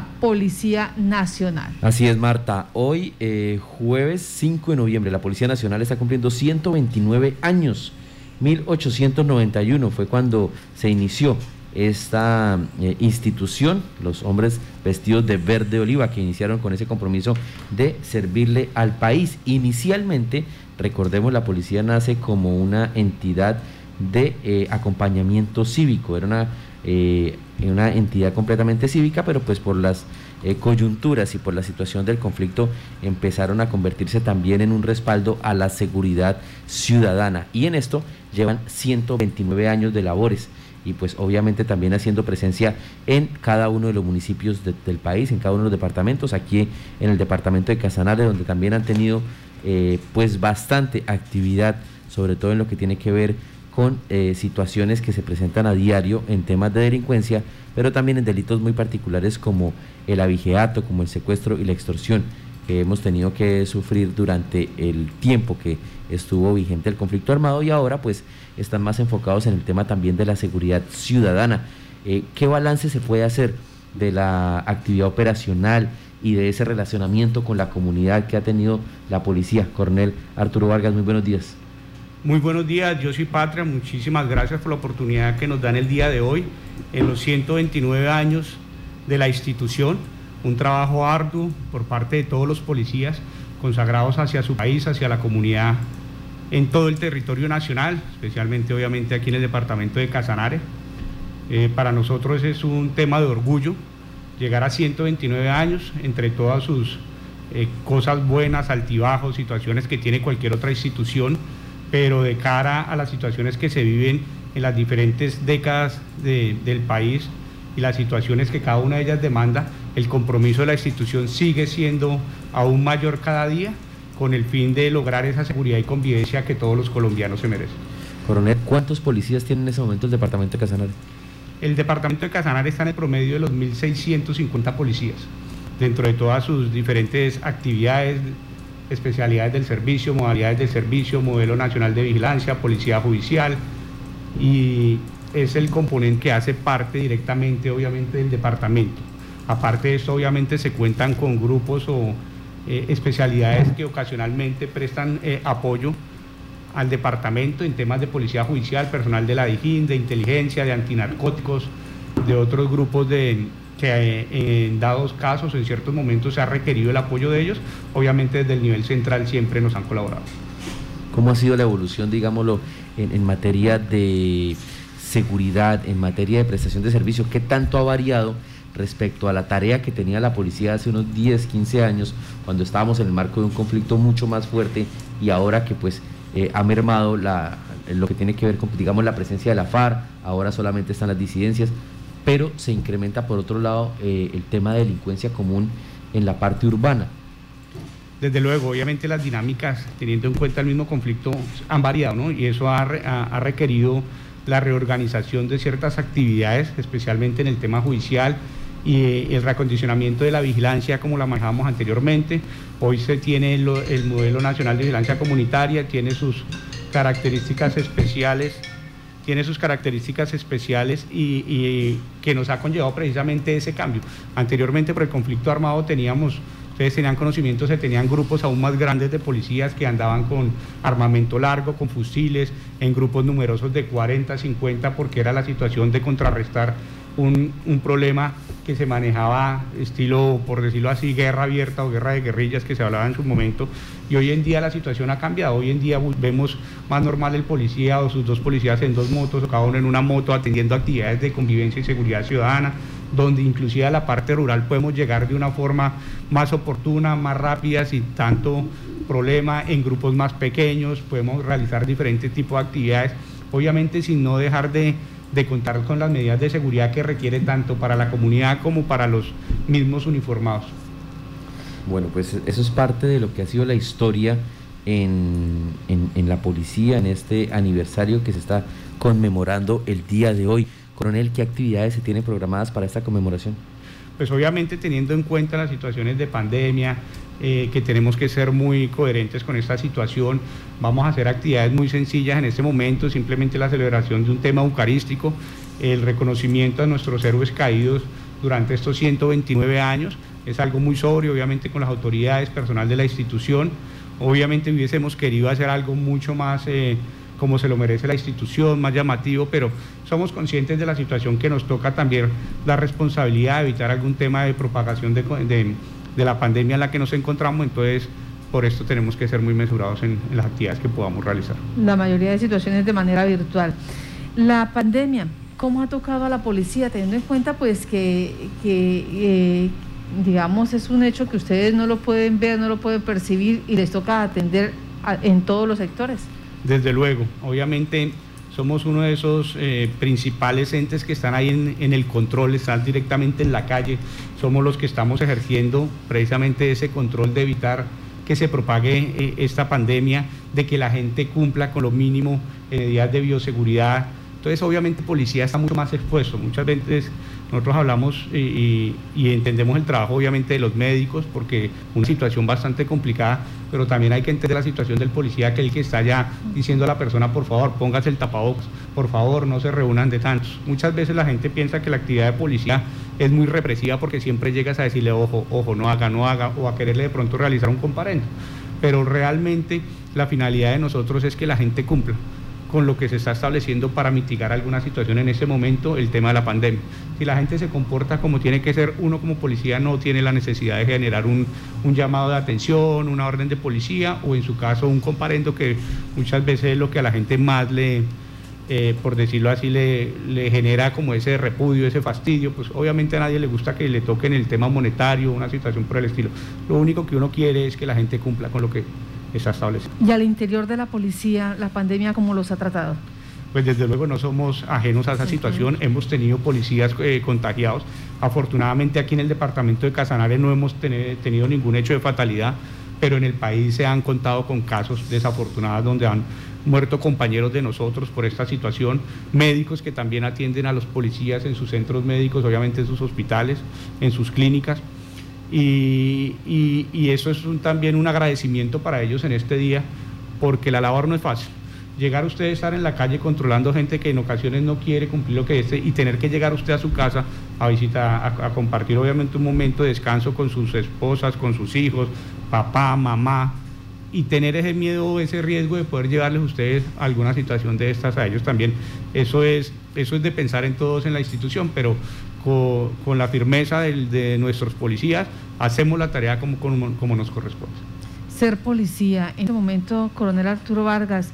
Policía Nacional. Así es, Marta. Hoy, eh, jueves 5 de noviembre, la Policía Nacional está cumpliendo 129 años. 1891 fue cuando se inició esta eh, institución, los hombres vestidos de verde oliva que iniciaron con ese compromiso de servirle al país. Inicialmente, recordemos, la policía nace como una entidad de eh, acompañamiento cívico, era una, eh, una entidad completamente cívica, pero pues por las coyunturas y por la situación del conflicto empezaron a convertirse también en un respaldo a la seguridad ciudadana. Y en esto llevan 129 años de labores y pues obviamente también haciendo presencia en cada uno de los municipios del país, en cada uno de los departamentos, aquí en el departamento de Casanare, donde también han tenido eh, pues bastante actividad, sobre todo en lo que tiene que ver con eh, situaciones que se presentan a diario en temas de delincuencia, pero también en delitos muy particulares como el abigeato, como el secuestro y la extorsión que hemos tenido que sufrir durante el tiempo que estuvo vigente el conflicto armado y ahora pues están más enfocados en el tema también de la seguridad ciudadana. Eh, ¿Qué balance se puede hacer de la actividad operacional y de ese relacionamiento con la comunidad que ha tenido la policía? Coronel Arturo Vargas, muy buenos días. Muy buenos días, yo soy Patria, muchísimas gracias por la oportunidad que nos dan el día de hoy en los 129 años de la institución, un trabajo arduo por parte de todos los policías consagrados hacia su país, hacia la comunidad en todo el territorio nacional, especialmente obviamente aquí en el departamento de Casanare. Eh, para nosotros es un tema de orgullo llegar a 129 años entre todas sus eh, cosas buenas, altibajos, situaciones que tiene cualquier otra institución, pero de cara a las situaciones que se viven en las diferentes décadas del país y las situaciones que cada una de ellas demanda, el compromiso de la institución sigue siendo aún mayor cada día con el fin de lograr esa seguridad y convivencia que todos los colombianos se merecen. Coronel, ¿cuántos policías tiene en ese momento el departamento de Casanare? El departamento de Casanare está en el promedio de los 1.650 policías, dentro de todas sus diferentes actividades, especialidades del servicio, modalidades del servicio, modelo nacional de vigilancia, policía judicial, y es el componente que hace parte directamente, obviamente, del departamento. Aparte de esto, obviamente, se cuentan con grupos o eh, especialidades que ocasionalmente prestan eh, apoyo al departamento en temas de policía judicial, personal de la DIJÍN, de inteligencia, de antinarcóticos, de otros grupos de, que eh, en dados casos, en ciertos momentos se ha requerido el apoyo de ellos, obviamente desde el nivel central siempre nos han colaborado. ¿Cómo ha sido la evolución, digámoslo, en materia de seguridad, en materia de prestación de servicios? ¿Qué tanto ha variado? respecto a la tarea que tenía la policía hace unos 10, 15 años, cuando estábamos en el marco de un conflicto mucho más fuerte y ahora que pues eh, ha mermado la, lo que tiene que ver con, digamos, la presencia de la FARC, ahora solamente están las disidencias, pero se incrementa por otro lado eh, el tema de delincuencia común en la parte urbana. Desde luego, obviamente las dinámicas, teniendo en cuenta el mismo conflicto, han variado, ¿no? Y eso ha, requerido la reorganización de ciertas actividades, especialmente en el tema judicial, y el reacondicionamiento de la vigilancia como la manejábamos anteriormente. Hoy se tiene el, modelo nacional de vigilancia comunitaria, tiene sus características especiales, tiene sus características especiales y, que nos ha conllevado precisamente ese cambio. Anteriormente por el conflicto armado teníamos, ustedes tenían conocimiento, se tenían grupos aún más grandes de policías que andaban con armamento largo, con fusiles, en grupos numerosos de 40, 50, porque era la situación de contrarrestar un, un problema que se manejaba estilo, por decirlo así, guerra abierta o guerra de guerrillas que se hablaba en su momento. Y hoy en día la situación ha cambiado. Hoy en día vemos más normal el policía o sus dos policías en dos motos o cada uno en una moto atendiendo actividades de convivencia y seguridad ciudadana, donde inclusive a la parte rural podemos llegar de una forma más oportuna, más rápida, sin tanto problema, en grupos más pequeños, podemos realizar diferentes tipos de actividades, obviamente sin no dejar de de contar con las medidas de seguridad que requiere tanto para la comunidad como para los mismos uniformados. Bueno, pues eso es parte de lo que ha sido la historia en, en, la policía en este aniversario que se está conmemorando el día de hoy. Coronel, ¿qué actividades se tienen programadas para esta conmemoración? Pues obviamente teniendo en cuenta las situaciones de pandemia, eh, que tenemos que ser muy coherentes con esta situación. Vamos a hacer actividades muy sencillas en este momento, simplemente la celebración de un tema eucarístico, el reconocimiento a nuestros héroes caídos durante estos 129 años. Es algo muy sobrio, obviamente, con las autoridades, personal de la institución. Obviamente hubiésemos querido hacer algo mucho más eh, como se lo merece la institución, más llamativo, pero somos conscientes de la situación que nos toca también la responsabilidad de evitar algún tema de propagación de, de, la pandemia en la que nos encontramos, entonces por esto tenemos que ser muy mesurados en, las actividades que podamos realizar. La mayoría de situaciones de manera virtual. La pandemia, ¿cómo ha tocado a la policía, teniendo en cuenta pues que, eh, digamos, es un hecho que ustedes no lo pueden ver, no lo pueden percibir y les toca atender en todos los sectores? Desde luego, obviamente somos uno de esos eh, principales entes que están ahí en, el control, están directamente en la calle, somos los que estamos ejerciendo precisamente ese control de evitar que se propague eh, esta pandemia, de que la gente cumpla con lo mínimo medidas de bioseguridad. Entonces, obviamente, policía está mucho más expuesto. Muchas veces nosotros hablamos y, entendemos el trabajo obviamente de los médicos porque una situación bastante complicada, pero también hay que entender la situación del policía, que el que está ya diciendo a la persona, por favor, póngase el tapabocas, por favor, no se reúnan de tantos. Muchas veces la gente piensa que la actividad de policía es muy represiva porque siempre llegas a decirle, ojo, ojo, no haga, no haga, o a quererle de pronto realizar un comparendo. Pero realmente la finalidad de nosotros es que la gente cumpla con lo que se está estableciendo para mitigar alguna situación en ese momento, el tema de la pandemia. Si la gente se comporta como tiene que ser, uno como policía no tiene la necesidad de generar un, llamado de atención, una orden de policía o en su caso un comparendo que muchas veces es lo que a la gente más le, eh, por decirlo así, le, le, genera como ese repudio, ese fastidio, pues obviamente a nadie le gusta que le toquen el tema monetario, una situación por el estilo. Lo único que uno quiere es que la gente cumpla con lo que está establecido. ¿Y al interior de la policía, la pandemia, cómo los ha tratado? Pues desde luego no somos ajenos a esa situación, hemos tenido policías eh, contagiados. Afortunadamente aquí en el departamento de Casanare no hemos tenido ningún hecho de fatalidad, pero en el país se han contado con casos desafortunados donde han muerto compañeros de nosotros por esta situación, médicos que también atienden a los policías en sus centros médicos, obviamente en sus hospitales, en sus clínicas. Y, eso es también un agradecimiento para ellos en este día, porque la labor no es fácil. Llegar usted a estar en la calle controlando gente que en ocasiones no quiere cumplir lo que es y tener que llegar usted a su casa a visitar, a, compartir obviamente un momento de descanso con sus esposas, con sus hijos, papá, mamá, y tener ese miedo, ese riesgo de poder llevarles a ustedes alguna situación de estas a ellos también. Eso es, eso es de pensar en todos en la institución, pero con, la firmeza de, nuestros policías, hacemos la tarea como, como, nos corresponde. Ser policía, en este momento, coronel Arturo Vargas,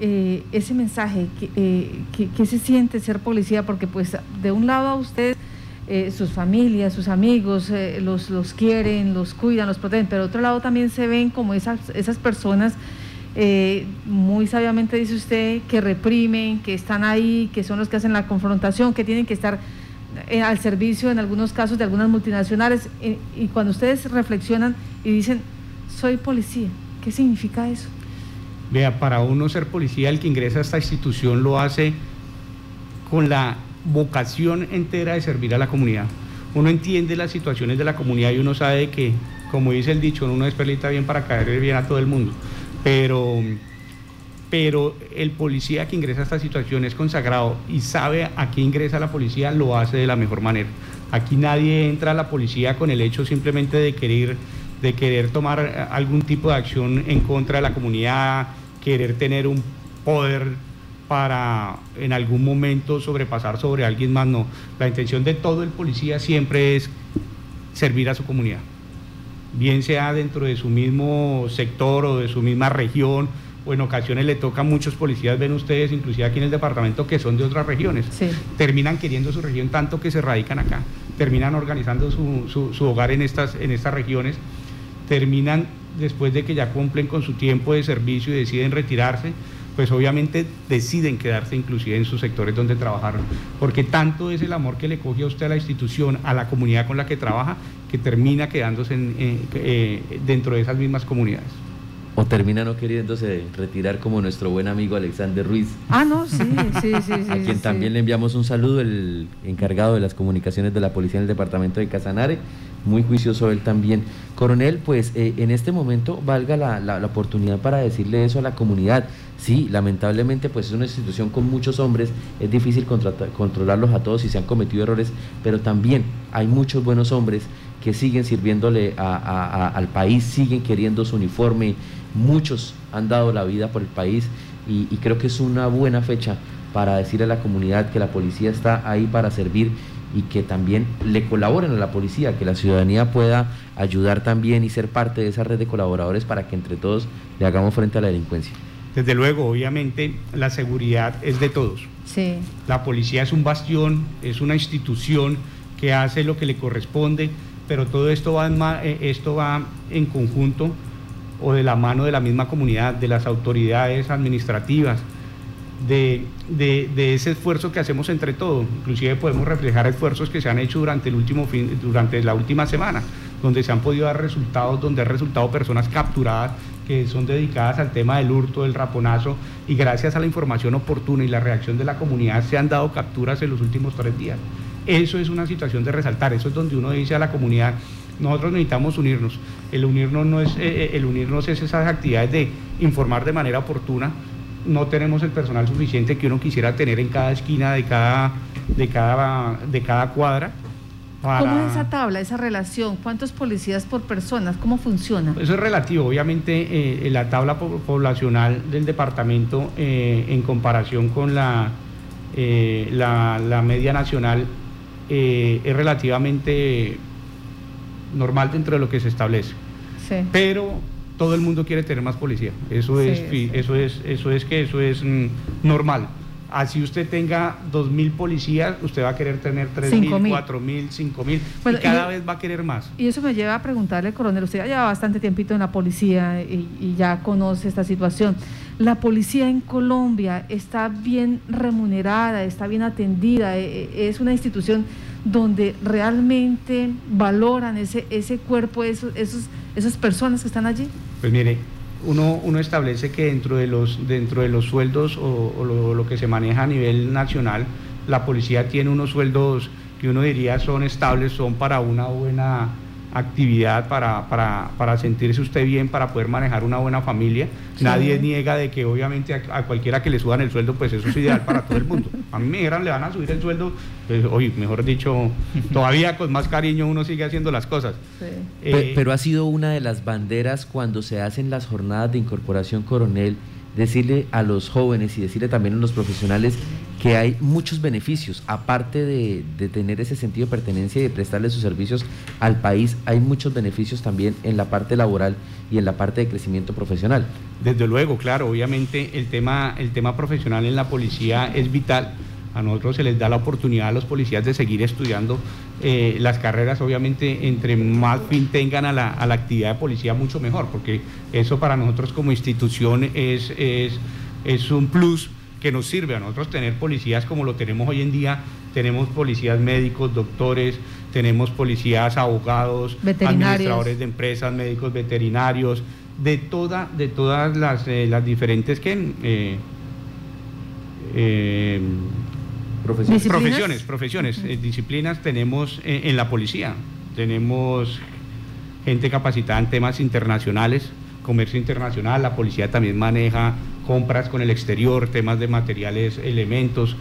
eh, ese mensaje, eh, ¿qué, se siente ser policía? Porque pues de un lado a ustedes, eh, sus familias, sus amigos, los, los quieren, los cuidan, los protegen, pero de otro lado también se ven como esas, esas personas, muy sabiamente dice usted, que reprimen, que están ahí, que son los que hacen la confrontación, que tienen que estar eh, al servicio en algunos casos de algunas multinacionales. Eh, y cuando ustedes reflexionan y dicen, soy policía, ¿qué significa eso? Vea, para uno ser policía, el que ingresa a esta institución lo hace con la vocación entera de servir a la comunidad. Uno entiende las situaciones de la comunidad y uno sabe que, como dice el dicho, uno es perlita bien para caer bien a todo el mundo. Pero pero el policía que ingresa a esta situación es consagrado y sabe a qué ingresa la policía, lo hace de la mejor manera. Aquí nadie entra a la policía con el hecho simplemente de querer, de querer tomar algún tipo de acción en contra de la comunidad, querer tener un poder para en algún momento sobrepasar sobre alguien más, no. La intención de todo el policía siempre es servir a su comunidad, bien sea dentro de su mismo sector o de su misma región o en ocasiones le toca a muchos policías, ven ustedes, inclusive aquí en el departamento, que son de otras regiones. Terminan queriendo su región tanto que se radican acá, terminan organizando su, su, hogar en estas, en estas regiones, terminan después de que ya cumplen con su tiempo de servicio y deciden retirarse, pues obviamente deciden quedarse inclusive en sus sectores donde trabajaron, porque tanto es el amor que le coge a usted a la institución, a la comunidad con la que trabaja, que termina quedándose eh, dentro de esas mismas comunidades o termina no queriéndose retirar como nuestro buen amigo Alexander Ruiz. Ah, no, sí, sí, sí. a quien también le enviamos un saludo, el encargado de las comunicaciones de la policía en el departamento de Casanare. muy juicioso él también. Coronel, pues eh, en este momento valga la, la, oportunidad para decirle eso a la comunidad. Sí, lamentablemente pues es una institución con muchos hombres, es difícil controlarlos a todos y se han cometido errores, pero también hay muchos buenos hombres que siguen sirviéndole al país, siguen queriendo su uniforme, muchos han dado la vida por el país y, y creo que es una buena fecha para decirle a la comunidad que la policía está ahí para servir y que también le colaboren a la policía, que la ciudadanía pueda ayudar también y ser parte de esa red de colaboradores para que entre todos le hagamos frente a la delincuencia. Desde luego, obviamente, la seguridad es de todos. Sí. La policía es un bastión, es una institución que hace lo que le corresponde, pero todo esto va en, eh, esto va en conjunto o de la mano de la misma comunidad, de las autoridades administrativas, de, de, ese esfuerzo que hacemos entre todos. Inclusive podemos reflejar esfuerzos que se han hecho durante, el último fin, durante la última semana, donde se han podido dar resultados, donde han resultado personas capturadas que son dedicadas al tema del hurto, del raponazo, y gracias a la información oportuna y la reacción de la comunidad se han dado capturas en los últimos tres días. Eso es una situación de resaltar, eso es donde uno dice a la comunidad, nosotros necesitamos unirnos. El unirnos no es, eh, eh, el unirnos es esas actividades de informar de manera oportuna, no tenemos el personal suficiente que uno quisiera tener en cada esquina de cada, de cada, de cada cuadra. ¿Cómo es esa tabla, esa relación? ¿Cuántos policías por personas? ¿Cómo funciona? Eso es relativo. Obviamente, eh, la tabla poblacional del departamento eh, en comparación con la, eh, la, media nacional es relativamente normal dentro de lo que se establece. Sí. Pero todo el mundo quiere tener más policía. Eso es, eso es, eso es que eso es mm, normal. Así usted tenga 2.000 policías, usted va a querer tener 3.000, 4.000, 5.000 y cada vez va a querer más. Y eso me lleva a preguntarle, coronel, usted ya lleva bastante tiempito en la policía y, ya conoce esta situación. ¿La policía en Colombia está bien remunerada, está bien atendida? E, e, ¿Es una institución donde realmente valoran ese, ese cuerpo, esos, esos, esas personas que están allí? Pues mire, uno, uno establece que dentro de los, dentro de los sueldos o, lo, que se maneja a nivel nacional, la policía tiene unos sueldos que uno diría son estables, son para una buena actividad para, para, para, sentirse usted bien, para poder manejar una buena familia. Nadie niega de que obviamente a, cualquiera que le suban el sueldo, pues eso es ideal para todo el mundo. A mí me dijeran, le van a subir el sueldo, pues hoy, mejor dicho, todavía con más cariño uno sigue haciendo las cosas. Eh, pero ha sido una de las banderas cuando se hacen las jornadas de incorporación coronel decirle a los jóvenes y decirle también a los profesionales que hay muchos beneficios, aparte de, tener ese sentido de pertenencia y de prestarle sus servicios al país, hay muchos beneficios también en la parte laboral y en la parte de crecimiento profesional. Desde luego, claro, obviamente el tema, el tema profesional en la policía es vital a nosotros se les da la oportunidad a los policías de seguir estudiando eh, las carreras, obviamente entre más fin tengan a la, actividad de policía, mucho mejor, porque eso para nosotros como institución es, es, un plus que nos sirve a nosotros tener policías como lo tenemos hoy en día. Tenemos policías médicos, doctores, tenemos policías abogados, administradores de empresas, médicos veterinarios, de, toda, de todas las, eh, las diferentes que... Eh, eh Profesiones. Profesiones, eh, disciplinas tenemos eh, en la policía. Tenemos gente capacitada en temas internacionales, comercio internacional, la policía también maneja compras con el exterior, temas de materiales, elementos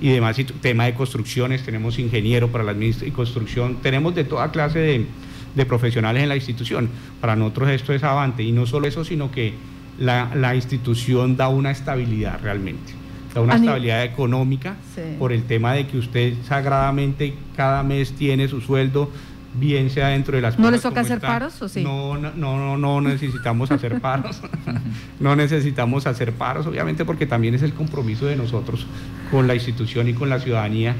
y demás, tema de construcciones, tenemos ingeniero para la construcción, tenemos de toda clase de, profesionales en la institución. Para nosotros esto es avante y no solo eso, sino que la institución da una estabilidad realmente una estabilidad económica por el tema de que usted sagradamente cada mes tiene su sueldo, bien sea dentro de las ¿No les toca hacer paros o sí? No, no, no, no necesitamos hacer paros. no necesitamos hacer paros, obviamente porque también es el compromiso de nosotros con la institución y con la ciudadanía.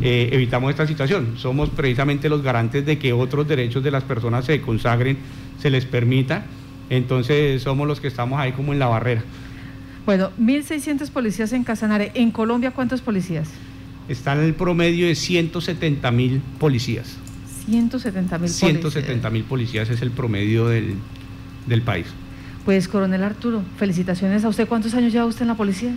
Eh, evitamos esta situación. Somos precisamente los garantes de que otros derechos de las personas se consagren, se les permita. Entonces somos los que estamos ahí como en la barrera. Bueno, 1.600 policías en Casanare. ¿En Colombia cuántos policías? Está en el promedio de 170 mil policías. 170 mil policías. 170 mil policías es el promedio del, del país. Pues, coronel Arturo, felicitaciones a usted. ¿Cuántos años lleva usted en la policía?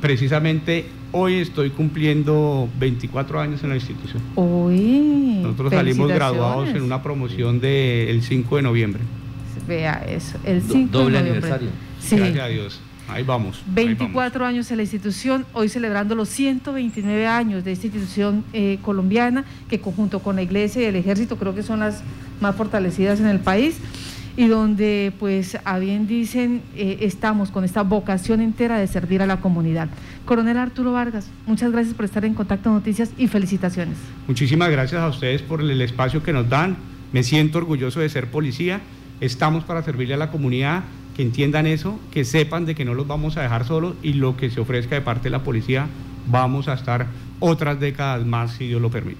Precisamente Hoy estoy cumpliendo 24 años en la institución. Uy, Nosotros salimos graduados en una promoción del 5 de noviembre. Vea eso, el 5 Doble de noviembre. aniversario. Sí. Gracias a Dios. Ahí vamos. ahí 24 años en la institución, hoy celebrando los 129 años de esta institución eh, colombiana, que junto con la iglesia y el ejército creo que son las más fortalecidas en el país, y donde, pues, a bien dicen, eh, estamos con esta vocación entera de servir a la comunidad. Coronel Arturo Vargas, muchas gracias por estar en Contacto Noticias y felicitaciones. Muchísimas gracias a ustedes por el espacio que nos dan. Me siento orgulloso de ser policía. Estamos para servirle a la comunidad, que entiendan eso, que sepan de que no los vamos a dejar solos y lo que se ofrezca de parte de la policía, vamos a estar otras décadas más, si Dios lo permite.